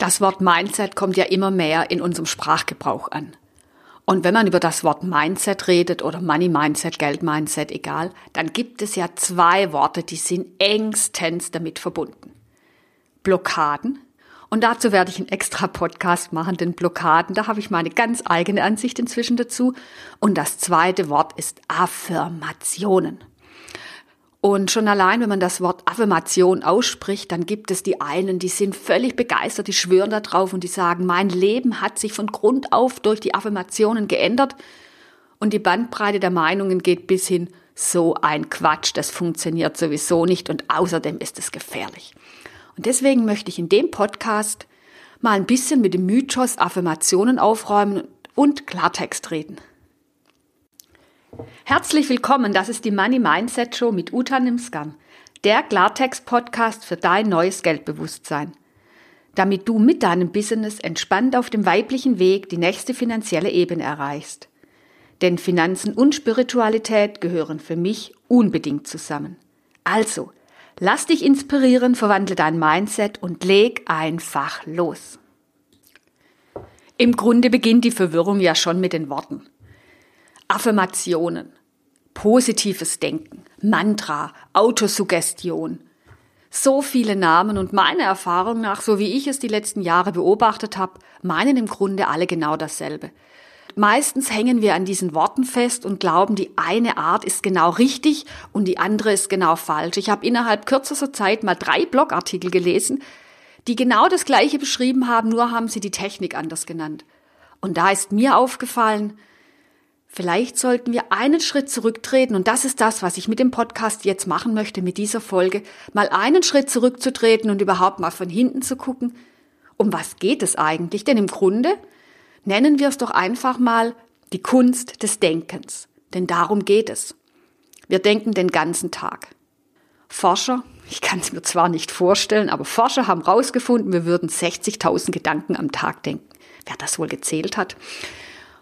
Das Wort Mindset kommt ja immer mehr in unserem Sprachgebrauch an. Und wenn man über das Wort Mindset redet oder Money Mindset, Geld Mindset, egal, dann gibt es ja zwei Worte, die sind engstens damit verbunden. Blockaden. Und dazu werde ich einen extra Podcast machen, denn Blockaden, da habe ich meine ganz eigene Ansicht inzwischen dazu. Und das zweite Wort ist Affirmationen. Und schon allein, wenn man das Wort Affirmation ausspricht, dann gibt es die einen, die sind völlig begeistert, die schwören da drauf und die sagen, mein Leben hat sich von Grund auf durch die Affirmationen geändert. Und die Bandbreite der Meinungen geht bis hin, so ein Quatsch, das funktioniert sowieso nicht und außerdem ist es gefährlich. Und deswegen möchte ich in dem Podcast mal ein bisschen mit dem Mythos Affirmationen aufräumen und Klartext reden. Herzlich willkommen, das ist die Money Mindset Show mit Uta Nimskam, der Klartext-Podcast für dein neues Geldbewusstsein. Damit du mit deinem Business entspannt auf dem weiblichen Weg die nächste finanzielle Ebene erreichst. Denn Finanzen und Spiritualität gehören für mich unbedingt zusammen. Also, lass dich inspirieren, verwandle dein Mindset und leg einfach los. Im Grunde beginnt die Verwirrung ja schon mit den Worten. Affirmationen, positives Denken, Mantra, Autosuggestion. So viele Namen und meiner Erfahrung nach, so wie ich es die letzten Jahre beobachtet habe, meinen im Grunde alle genau dasselbe. Meistens hängen wir an diesen Worten fest und glauben, die eine Art ist genau richtig und die andere ist genau falsch. Ich habe innerhalb kürzester Zeit mal drei Blogartikel gelesen, die genau das gleiche beschrieben haben, nur haben sie die Technik anders genannt. Und da ist mir aufgefallen, Vielleicht sollten wir einen Schritt zurücktreten und das ist das, was ich mit dem Podcast jetzt machen möchte, mit dieser Folge, mal einen Schritt zurückzutreten und überhaupt mal von hinten zu gucken, um was geht es eigentlich? Denn im Grunde nennen wir es doch einfach mal die Kunst des Denkens. Denn darum geht es. Wir denken den ganzen Tag. Forscher, ich kann es mir zwar nicht vorstellen, aber Forscher haben herausgefunden, wir würden 60.000 Gedanken am Tag denken. Wer das wohl gezählt hat.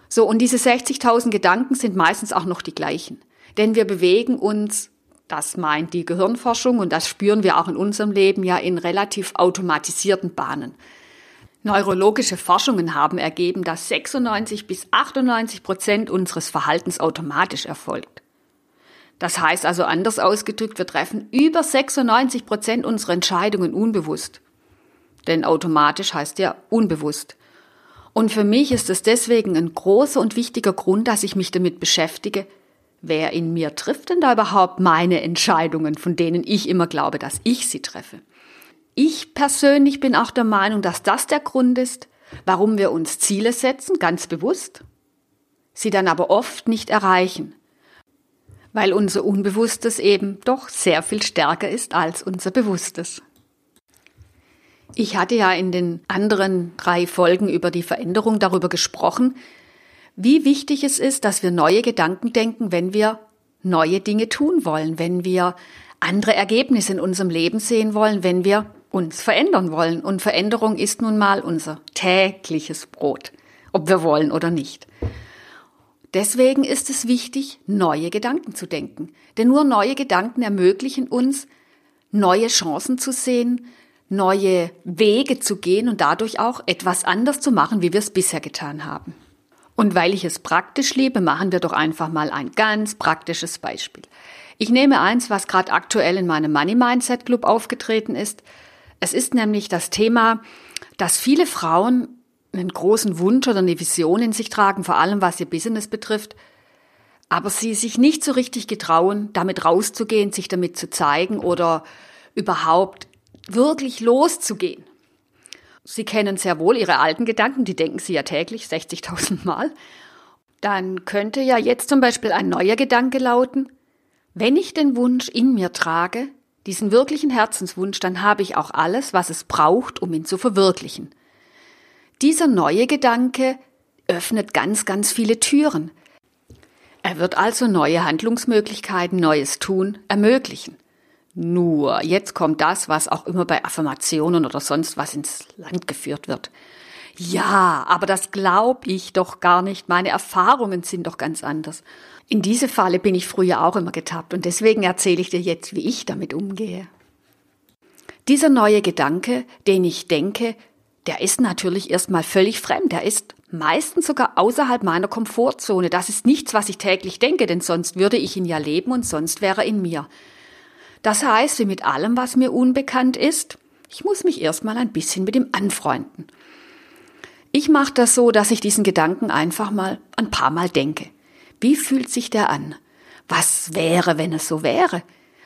So, und diese 60.000 Gedanken sind meistens auch noch die gleichen. Denn wir bewegen uns, das meint die Gehirnforschung und das spüren wir auch in unserem Leben ja in relativ automatisierten Bahnen. Neurologische Forschungen haben ergeben, dass 96 bis 98 Prozent unseres Verhaltens automatisch erfolgt. Das heißt also anders ausgedrückt, wir treffen über 96 Prozent unserer Entscheidungen unbewusst. Denn automatisch heißt ja unbewusst. Und für mich ist es deswegen ein großer und wichtiger Grund, dass ich mich damit beschäftige, wer in mir trifft denn da überhaupt meine Entscheidungen, von denen ich immer glaube, dass ich sie treffe. Ich persönlich bin auch der Meinung, dass das der Grund ist, warum wir uns Ziele setzen, ganz bewusst, sie dann aber oft nicht erreichen, weil unser Unbewusstes eben doch sehr viel stärker ist als unser Bewusstes. Ich hatte ja in den anderen drei Folgen über die Veränderung darüber gesprochen, wie wichtig es ist, dass wir neue Gedanken denken, wenn wir neue Dinge tun wollen, wenn wir andere Ergebnisse in unserem Leben sehen wollen, wenn wir uns verändern wollen. Und Veränderung ist nun mal unser tägliches Brot, ob wir wollen oder nicht. Deswegen ist es wichtig, neue Gedanken zu denken. Denn nur neue Gedanken ermöglichen uns, neue Chancen zu sehen, neue Wege zu gehen und dadurch auch etwas anders zu machen, wie wir es bisher getan haben. Und weil ich es praktisch liebe, machen wir doch einfach mal ein ganz praktisches Beispiel. Ich nehme eins, was gerade aktuell in meinem Money Mindset Club aufgetreten ist. Es ist nämlich das Thema, dass viele Frauen einen großen Wunsch oder eine Vision in sich tragen, vor allem was ihr Business betrifft, aber sie sich nicht so richtig getrauen, damit rauszugehen, sich damit zu zeigen oder überhaupt wirklich loszugehen. Sie kennen sehr wohl Ihre alten Gedanken, die denken Sie ja täglich 60.000 Mal. Dann könnte ja jetzt zum Beispiel ein neuer Gedanke lauten, wenn ich den Wunsch in mir trage, diesen wirklichen Herzenswunsch, dann habe ich auch alles, was es braucht, um ihn zu verwirklichen. Dieser neue Gedanke öffnet ganz, ganz viele Türen. Er wird also neue Handlungsmöglichkeiten, neues Tun ermöglichen. Nur, jetzt kommt das, was auch immer bei Affirmationen oder sonst was ins Land geführt wird. Ja, aber das glaube ich doch gar nicht. Meine Erfahrungen sind doch ganz anders. In diese Falle bin ich früher auch immer getappt und deswegen erzähle ich dir jetzt, wie ich damit umgehe. Dieser neue Gedanke, den ich denke, der ist natürlich erstmal völlig fremd. Der ist meistens sogar außerhalb meiner Komfortzone. Das ist nichts, was ich täglich denke, denn sonst würde ich ihn ja leben und sonst wäre er in mir. Das heißt, wie mit allem, was mir unbekannt ist, ich muss mich erstmal ein bisschen mit ihm anfreunden. Ich mache das so, dass ich diesen Gedanken einfach mal ein paar Mal denke. Wie fühlt sich der an? Was wäre, wenn es so wäre?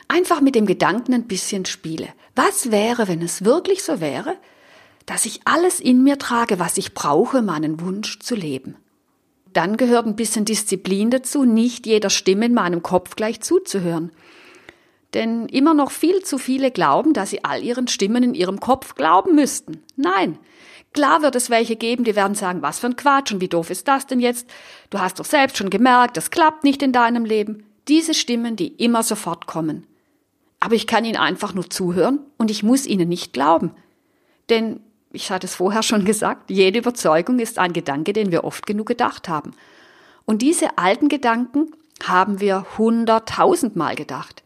Einfach mit dem Gedanken ein bisschen spiele. Was wäre, wenn es wirklich so wäre, dass ich alles in mir trage, was ich brauche, meinen Wunsch zu leben? Dann gehört ein bisschen Disziplin dazu, nicht jeder Stimme in meinem Kopf gleich zuzuhören. Denn immer noch viel zu viele glauben, dass sie all ihren Stimmen in ihrem Kopf glauben müssten. Nein. Klar wird es welche geben, die werden sagen, was für ein Quatsch und wie doof ist das denn jetzt? Du hast doch selbst schon gemerkt, das klappt nicht in deinem Leben. Diese Stimmen, die immer sofort kommen. Aber ich kann ihnen einfach nur zuhören und ich muss ihnen nicht glauben. Denn, ich hatte es vorher schon gesagt, jede Überzeugung ist ein Gedanke, den wir oft genug gedacht haben. Und diese alten Gedanken haben wir hunderttausendmal gedacht.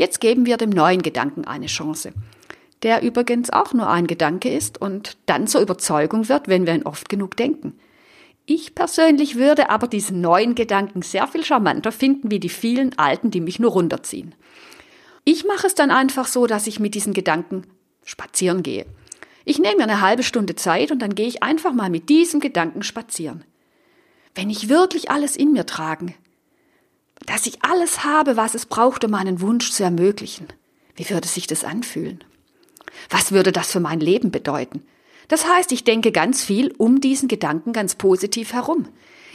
Jetzt geben wir dem neuen Gedanken eine Chance, der übrigens auch nur ein Gedanke ist und dann zur Überzeugung wird, wenn wir ihn oft genug denken. Ich persönlich würde aber diesen neuen Gedanken sehr viel charmanter finden wie die vielen alten, die mich nur runterziehen. Ich mache es dann einfach so, dass ich mit diesen Gedanken spazieren gehe. Ich nehme mir eine halbe Stunde Zeit und dann gehe ich einfach mal mit diesem Gedanken spazieren. Wenn ich wirklich alles in mir tragen, dass ich alles habe, was es braucht, um meinen Wunsch zu ermöglichen. Wie würde sich das anfühlen? Was würde das für mein Leben bedeuten? Das heißt, ich denke ganz viel um diesen Gedanken ganz positiv herum.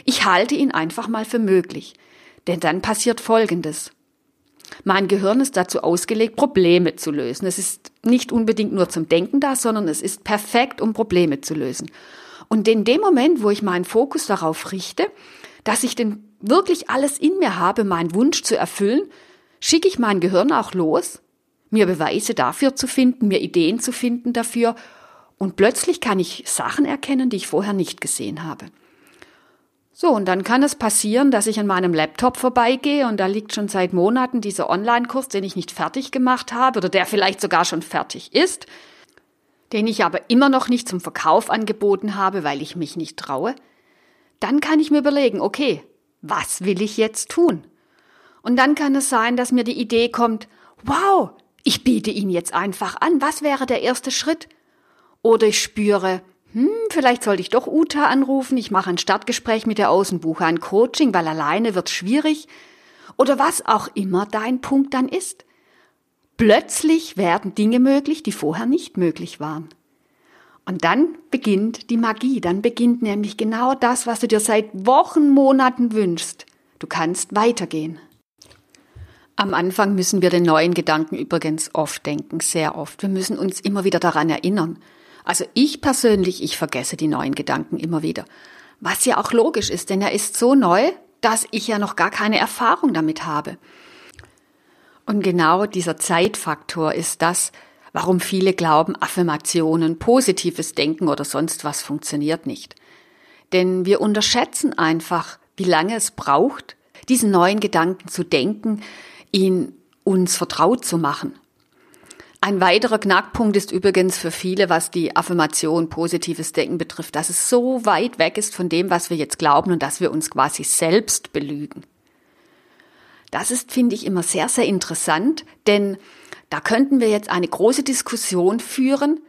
Ich halte ihn einfach mal für möglich. Denn dann passiert Folgendes. Mein Gehirn ist dazu ausgelegt, Probleme zu lösen. Es ist nicht unbedingt nur zum Denken da, sondern es ist perfekt, um Probleme zu lösen. Und in dem Moment, wo ich meinen Fokus darauf richte, dass ich den wirklich alles in mir habe, meinen Wunsch zu erfüllen, schicke ich mein Gehirn auch los, mir Beweise dafür zu finden, mir Ideen zu finden dafür, und plötzlich kann ich Sachen erkennen, die ich vorher nicht gesehen habe. So, und dann kann es passieren, dass ich an meinem Laptop vorbeigehe und da liegt schon seit Monaten dieser Online-Kurs, den ich nicht fertig gemacht habe oder der vielleicht sogar schon fertig ist, den ich aber immer noch nicht zum Verkauf angeboten habe, weil ich mich nicht traue dann kann ich mir überlegen, okay, was will ich jetzt tun? Und dann kann es sein, dass mir die Idee kommt, wow, ich biete ihn jetzt einfach an, was wäre der erste Schritt? Oder ich spüre, hm, vielleicht sollte ich doch Uta anrufen, ich mache ein Startgespräch mit der Außenbuche, ein Coaching, weil alleine wird schwierig. Oder was auch immer dein Punkt dann ist. Plötzlich werden Dinge möglich, die vorher nicht möglich waren. Und dann beginnt die Magie, dann beginnt nämlich genau das, was du dir seit Wochen, Monaten wünschst. Du kannst weitergehen. Am Anfang müssen wir den neuen Gedanken übrigens oft denken, sehr oft. Wir müssen uns immer wieder daran erinnern. Also ich persönlich, ich vergesse die neuen Gedanken immer wieder. Was ja auch logisch ist, denn er ist so neu, dass ich ja noch gar keine Erfahrung damit habe. Und genau dieser Zeitfaktor ist das, warum viele glauben, Affirmationen, positives Denken oder sonst was funktioniert nicht. Denn wir unterschätzen einfach, wie lange es braucht, diesen neuen Gedanken zu denken, ihn uns vertraut zu machen. Ein weiterer Knackpunkt ist übrigens für viele, was die Affirmation positives Denken betrifft, dass es so weit weg ist von dem, was wir jetzt glauben und dass wir uns quasi selbst belügen. Das ist, finde ich, immer sehr, sehr interessant, denn da könnten wir jetzt eine große Diskussion führen,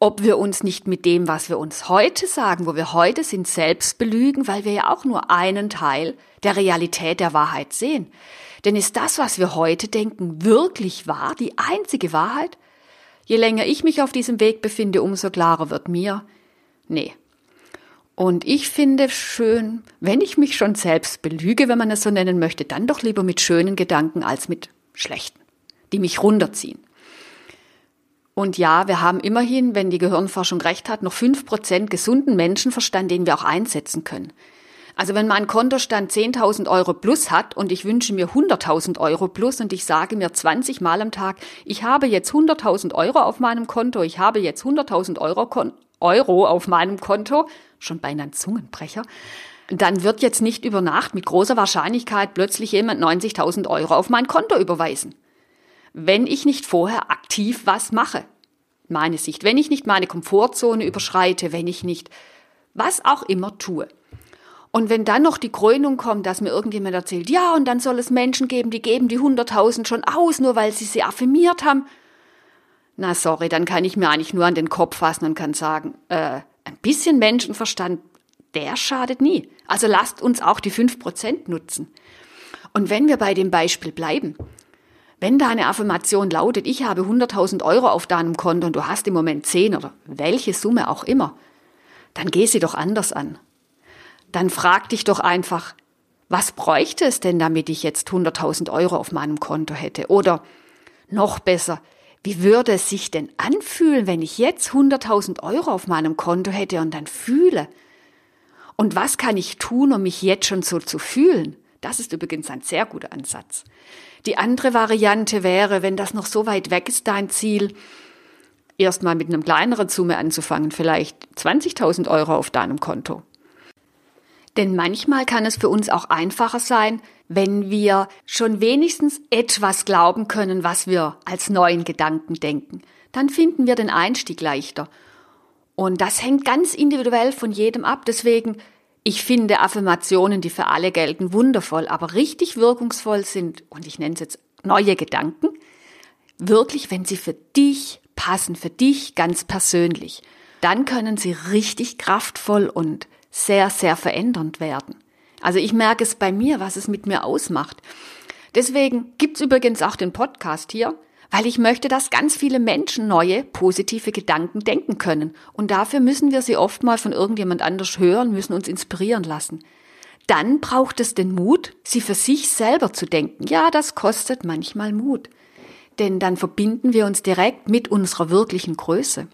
ob wir uns nicht mit dem, was wir uns heute sagen, wo wir heute sind, selbst belügen, weil wir ja auch nur einen Teil der Realität der Wahrheit sehen. Denn ist das, was wir heute denken, wirklich wahr, die einzige Wahrheit? Je länger ich mich auf diesem Weg befinde, umso klarer wird mir, nee. Und ich finde schön, wenn ich mich schon selbst belüge, wenn man es so nennen möchte, dann doch lieber mit schönen Gedanken als mit schlechten die mich runterziehen. Und ja, wir haben immerhin, wenn die Gehirnforschung recht hat, noch fünf Prozent gesunden Menschenverstand, den wir auch einsetzen können. Also wenn mein Kontostand 10.000 Euro plus hat und ich wünsche mir 100.000 Euro plus und ich sage mir 20 Mal am Tag, ich habe jetzt 100.000 Euro auf meinem Konto, ich habe jetzt 100.000 Euro, Euro auf meinem Konto, schon beinahe ein Zungenbrecher, dann wird jetzt nicht über Nacht mit großer Wahrscheinlichkeit plötzlich jemand 90.000 Euro auf mein Konto überweisen wenn ich nicht vorher aktiv was mache. Meine Sicht. Wenn ich nicht meine Komfortzone überschreite, wenn ich nicht was auch immer tue. Und wenn dann noch die Krönung kommt, dass mir irgendjemand erzählt, ja, und dann soll es Menschen geben, die geben die 100.000 schon aus, nur weil sie sie affirmiert haben. Na sorry, dann kann ich mir eigentlich nur an den Kopf fassen und kann sagen, äh, ein bisschen Menschenverstand, der schadet nie. Also lasst uns auch die 5% nutzen. Und wenn wir bei dem Beispiel bleiben, wenn deine Affirmation lautet, ich habe 100.000 Euro auf deinem Konto und du hast im Moment 10 oder welche Summe auch immer, dann geh sie doch anders an dann frag dich doch einfach, was bräuchte es denn, damit ich jetzt 100.000 Euro auf meinem Konto hätte? Oder noch besser, wie würde es sich denn anfühlen, wenn ich jetzt 100.000 Euro auf meinem Konto hätte und dann fühle? Und was kann ich tun, um mich jetzt schon so zu fühlen? Das ist übrigens ein sehr guter Ansatz. Die andere Variante wäre, wenn das noch so weit weg ist, dein Ziel, erstmal mit einem kleineren Summe anzufangen, vielleicht 20.000 Euro auf deinem Konto. Denn manchmal kann es für uns auch einfacher sein, wenn wir schon wenigstens etwas glauben können, was wir als neuen Gedanken denken. Dann finden wir den Einstieg leichter. Und das hängt ganz individuell von jedem ab. Deswegen, ich finde Affirmationen, die für alle gelten, wundervoll, aber richtig wirkungsvoll sind, und ich nenne es jetzt neue Gedanken, wirklich, wenn sie für dich passen, für dich ganz persönlich. Dann können sie richtig kraftvoll und sehr, sehr verändernd werden. Also ich merke es bei mir, was es mit mir ausmacht. Deswegen gibt's übrigens auch den Podcast hier, weil ich möchte, dass ganz viele Menschen neue, positive Gedanken denken können. Und dafür müssen wir sie oft mal von irgendjemand anders hören, müssen uns inspirieren lassen. Dann braucht es den Mut, sie für sich selber zu denken. Ja, das kostet manchmal Mut. Denn dann verbinden wir uns direkt mit unserer wirklichen Größe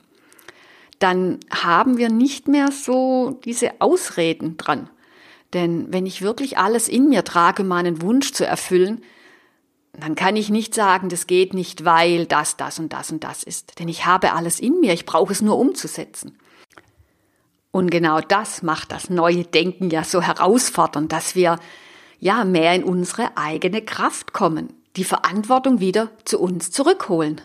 dann haben wir nicht mehr so diese Ausreden dran. Denn wenn ich wirklich alles in mir trage, meinen Wunsch zu erfüllen, dann kann ich nicht sagen, das geht nicht, weil das, das und das und das ist. Denn ich habe alles in mir, ich brauche es nur umzusetzen. Und genau das macht das neue Denken ja so herausfordernd, dass wir ja mehr in unsere eigene Kraft kommen, die Verantwortung wieder zu uns zurückholen.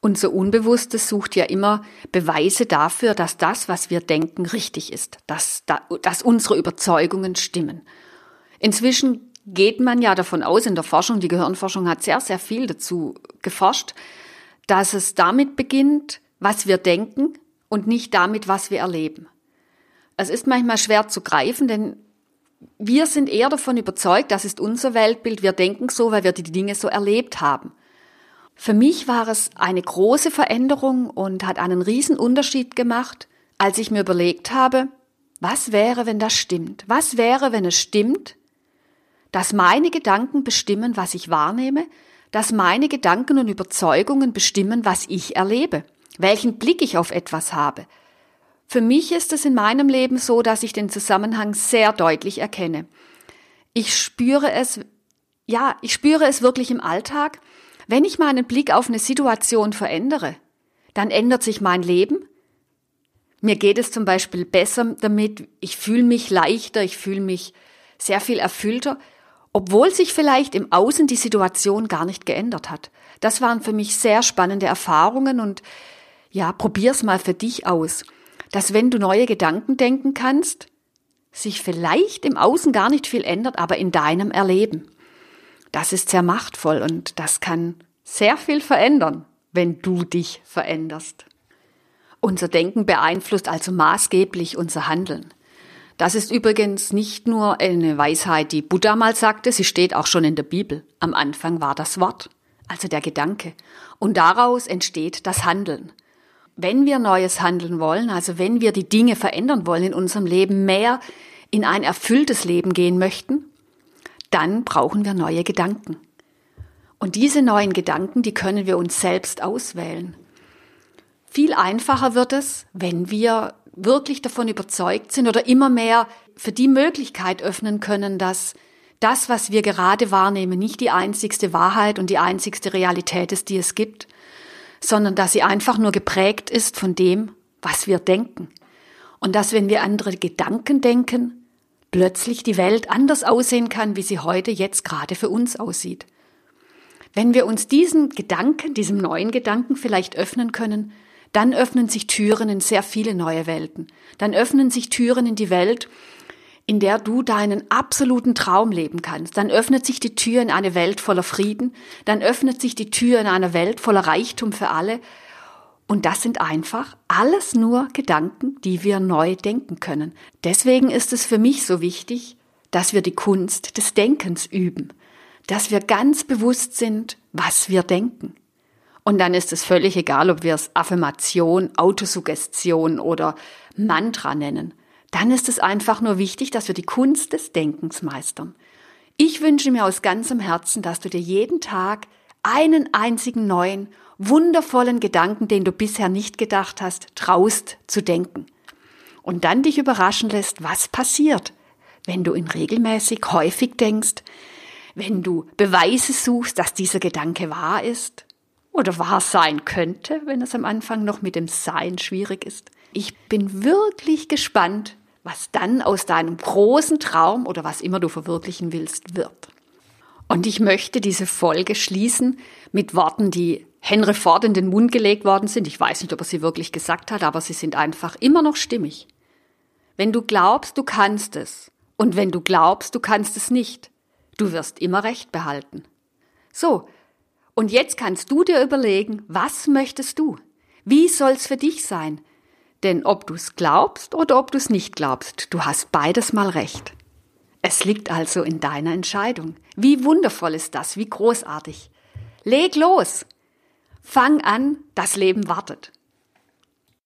Unser Unbewusstes sucht ja immer Beweise dafür, dass das, was wir denken, richtig ist, dass, dass unsere Überzeugungen stimmen. Inzwischen geht man ja davon aus in der Forschung, die Gehirnforschung hat sehr, sehr viel dazu geforscht, dass es damit beginnt, was wir denken und nicht damit, was wir erleben. Es ist manchmal schwer zu greifen, denn wir sind eher davon überzeugt, das ist unser Weltbild, wir denken so, weil wir die Dinge so erlebt haben. Für mich war es eine große Veränderung und hat einen riesen Unterschied gemacht, als ich mir überlegt habe, was wäre, wenn das stimmt? Was wäre, wenn es stimmt, dass meine Gedanken bestimmen, was ich wahrnehme, dass meine Gedanken und Überzeugungen bestimmen, was ich erlebe, welchen Blick ich auf etwas habe. Für mich ist es in meinem Leben so, dass ich den Zusammenhang sehr deutlich erkenne. Ich spüre es, ja, ich spüre es wirklich im Alltag, wenn ich meinen Blick auf eine Situation verändere, dann ändert sich mein Leben. Mir geht es zum Beispiel besser damit, ich fühle mich leichter, ich fühle mich sehr viel erfüllter, obwohl sich vielleicht im Außen die Situation gar nicht geändert hat. Das waren für mich sehr spannende Erfahrungen und ja, probier's mal für dich aus, dass wenn du neue Gedanken denken kannst, sich vielleicht im Außen gar nicht viel ändert, aber in deinem Erleben das ist sehr machtvoll und das kann sehr viel verändern, wenn du dich veränderst. Unser Denken beeinflusst also maßgeblich unser Handeln. Das ist übrigens nicht nur eine Weisheit, die Buddha mal sagte, sie steht auch schon in der Bibel. Am Anfang war das Wort, also der Gedanke. Und daraus entsteht das Handeln. Wenn wir neues handeln wollen, also wenn wir die Dinge verändern wollen in unserem Leben, mehr in ein erfülltes Leben gehen möchten, dann brauchen wir neue Gedanken. Und diese neuen Gedanken, die können wir uns selbst auswählen. Viel einfacher wird es, wenn wir wirklich davon überzeugt sind oder immer mehr für die Möglichkeit öffnen können, dass das, was wir gerade wahrnehmen, nicht die einzigste Wahrheit und die einzigste Realität ist, die es gibt, sondern dass sie einfach nur geprägt ist von dem, was wir denken. Und dass, wenn wir andere Gedanken denken, plötzlich die Welt anders aussehen kann, wie sie heute jetzt gerade für uns aussieht. Wenn wir uns diesen Gedanken, diesem neuen Gedanken vielleicht öffnen können, dann öffnen sich Türen in sehr viele neue Welten. Dann öffnen sich Türen in die Welt, in der du deinen absoluten Traum leben kannst. Dann öffnet sich die Tür in eine Welt voller Frieden. Dann öffnet sich die Tür in eine Welt voller Reichtum für alle. Und das sind einfach alles nur Gedanken, die wir neu denken können. Deswegen ist es für mich so wichtig, dass wir die Kunst des Denkens üben, dass wir ganz bewusst sind, was wir denken. Und dann ist es völlig egal, ob wir es Affirmation, Autosuggestion oder Mantra nennen. Dann ist es einfach nur wichtig, dass wir die Kunst des Denkens meistern. Ich wünsche mir aus ganzem Herzen, dass du dir jeden Tag einen einzigen neuen, wundervollen Gedanken, den du bisher nicht gedacht hast, traust zu denken. Und dann dich überraschen lässt, was passiert, wenn du ihn regelmäßig häufig denkst, wenn du Beweise suchst, dass dieser Gedanke wahr ist oder wahr sein könnte, wenn es am Anfang noch mit dem Sein schwierig ist. Ich bin wirklich gespannt, was dann aus deinem großen Traum oder was immer du verwirklichen willst, wird. Und ich möchte diese Folge schließen mit Worten, die Henry Ford in den Mund gelegt worden sind. Ich weiß nicht, ob er sie wirklich gesagt hat, aber sie sind einfach immer noch stimmig. Wenn du glaubst, du kannst es und wenn du glaubst, du kannst es nicht, du wirst immer Recht behalten. So, und jetzt kannst du dir überlegen, was möchtest du? Wie soll's für dich sein? Denn ob du's glaubst oder ob du's nicht glaubst, du hast beides mal recht. Es liegt also in deiner Entscheidung. Wie wundervoll ist das, wie großartig. Leg los. Fang an, das Leben wartet.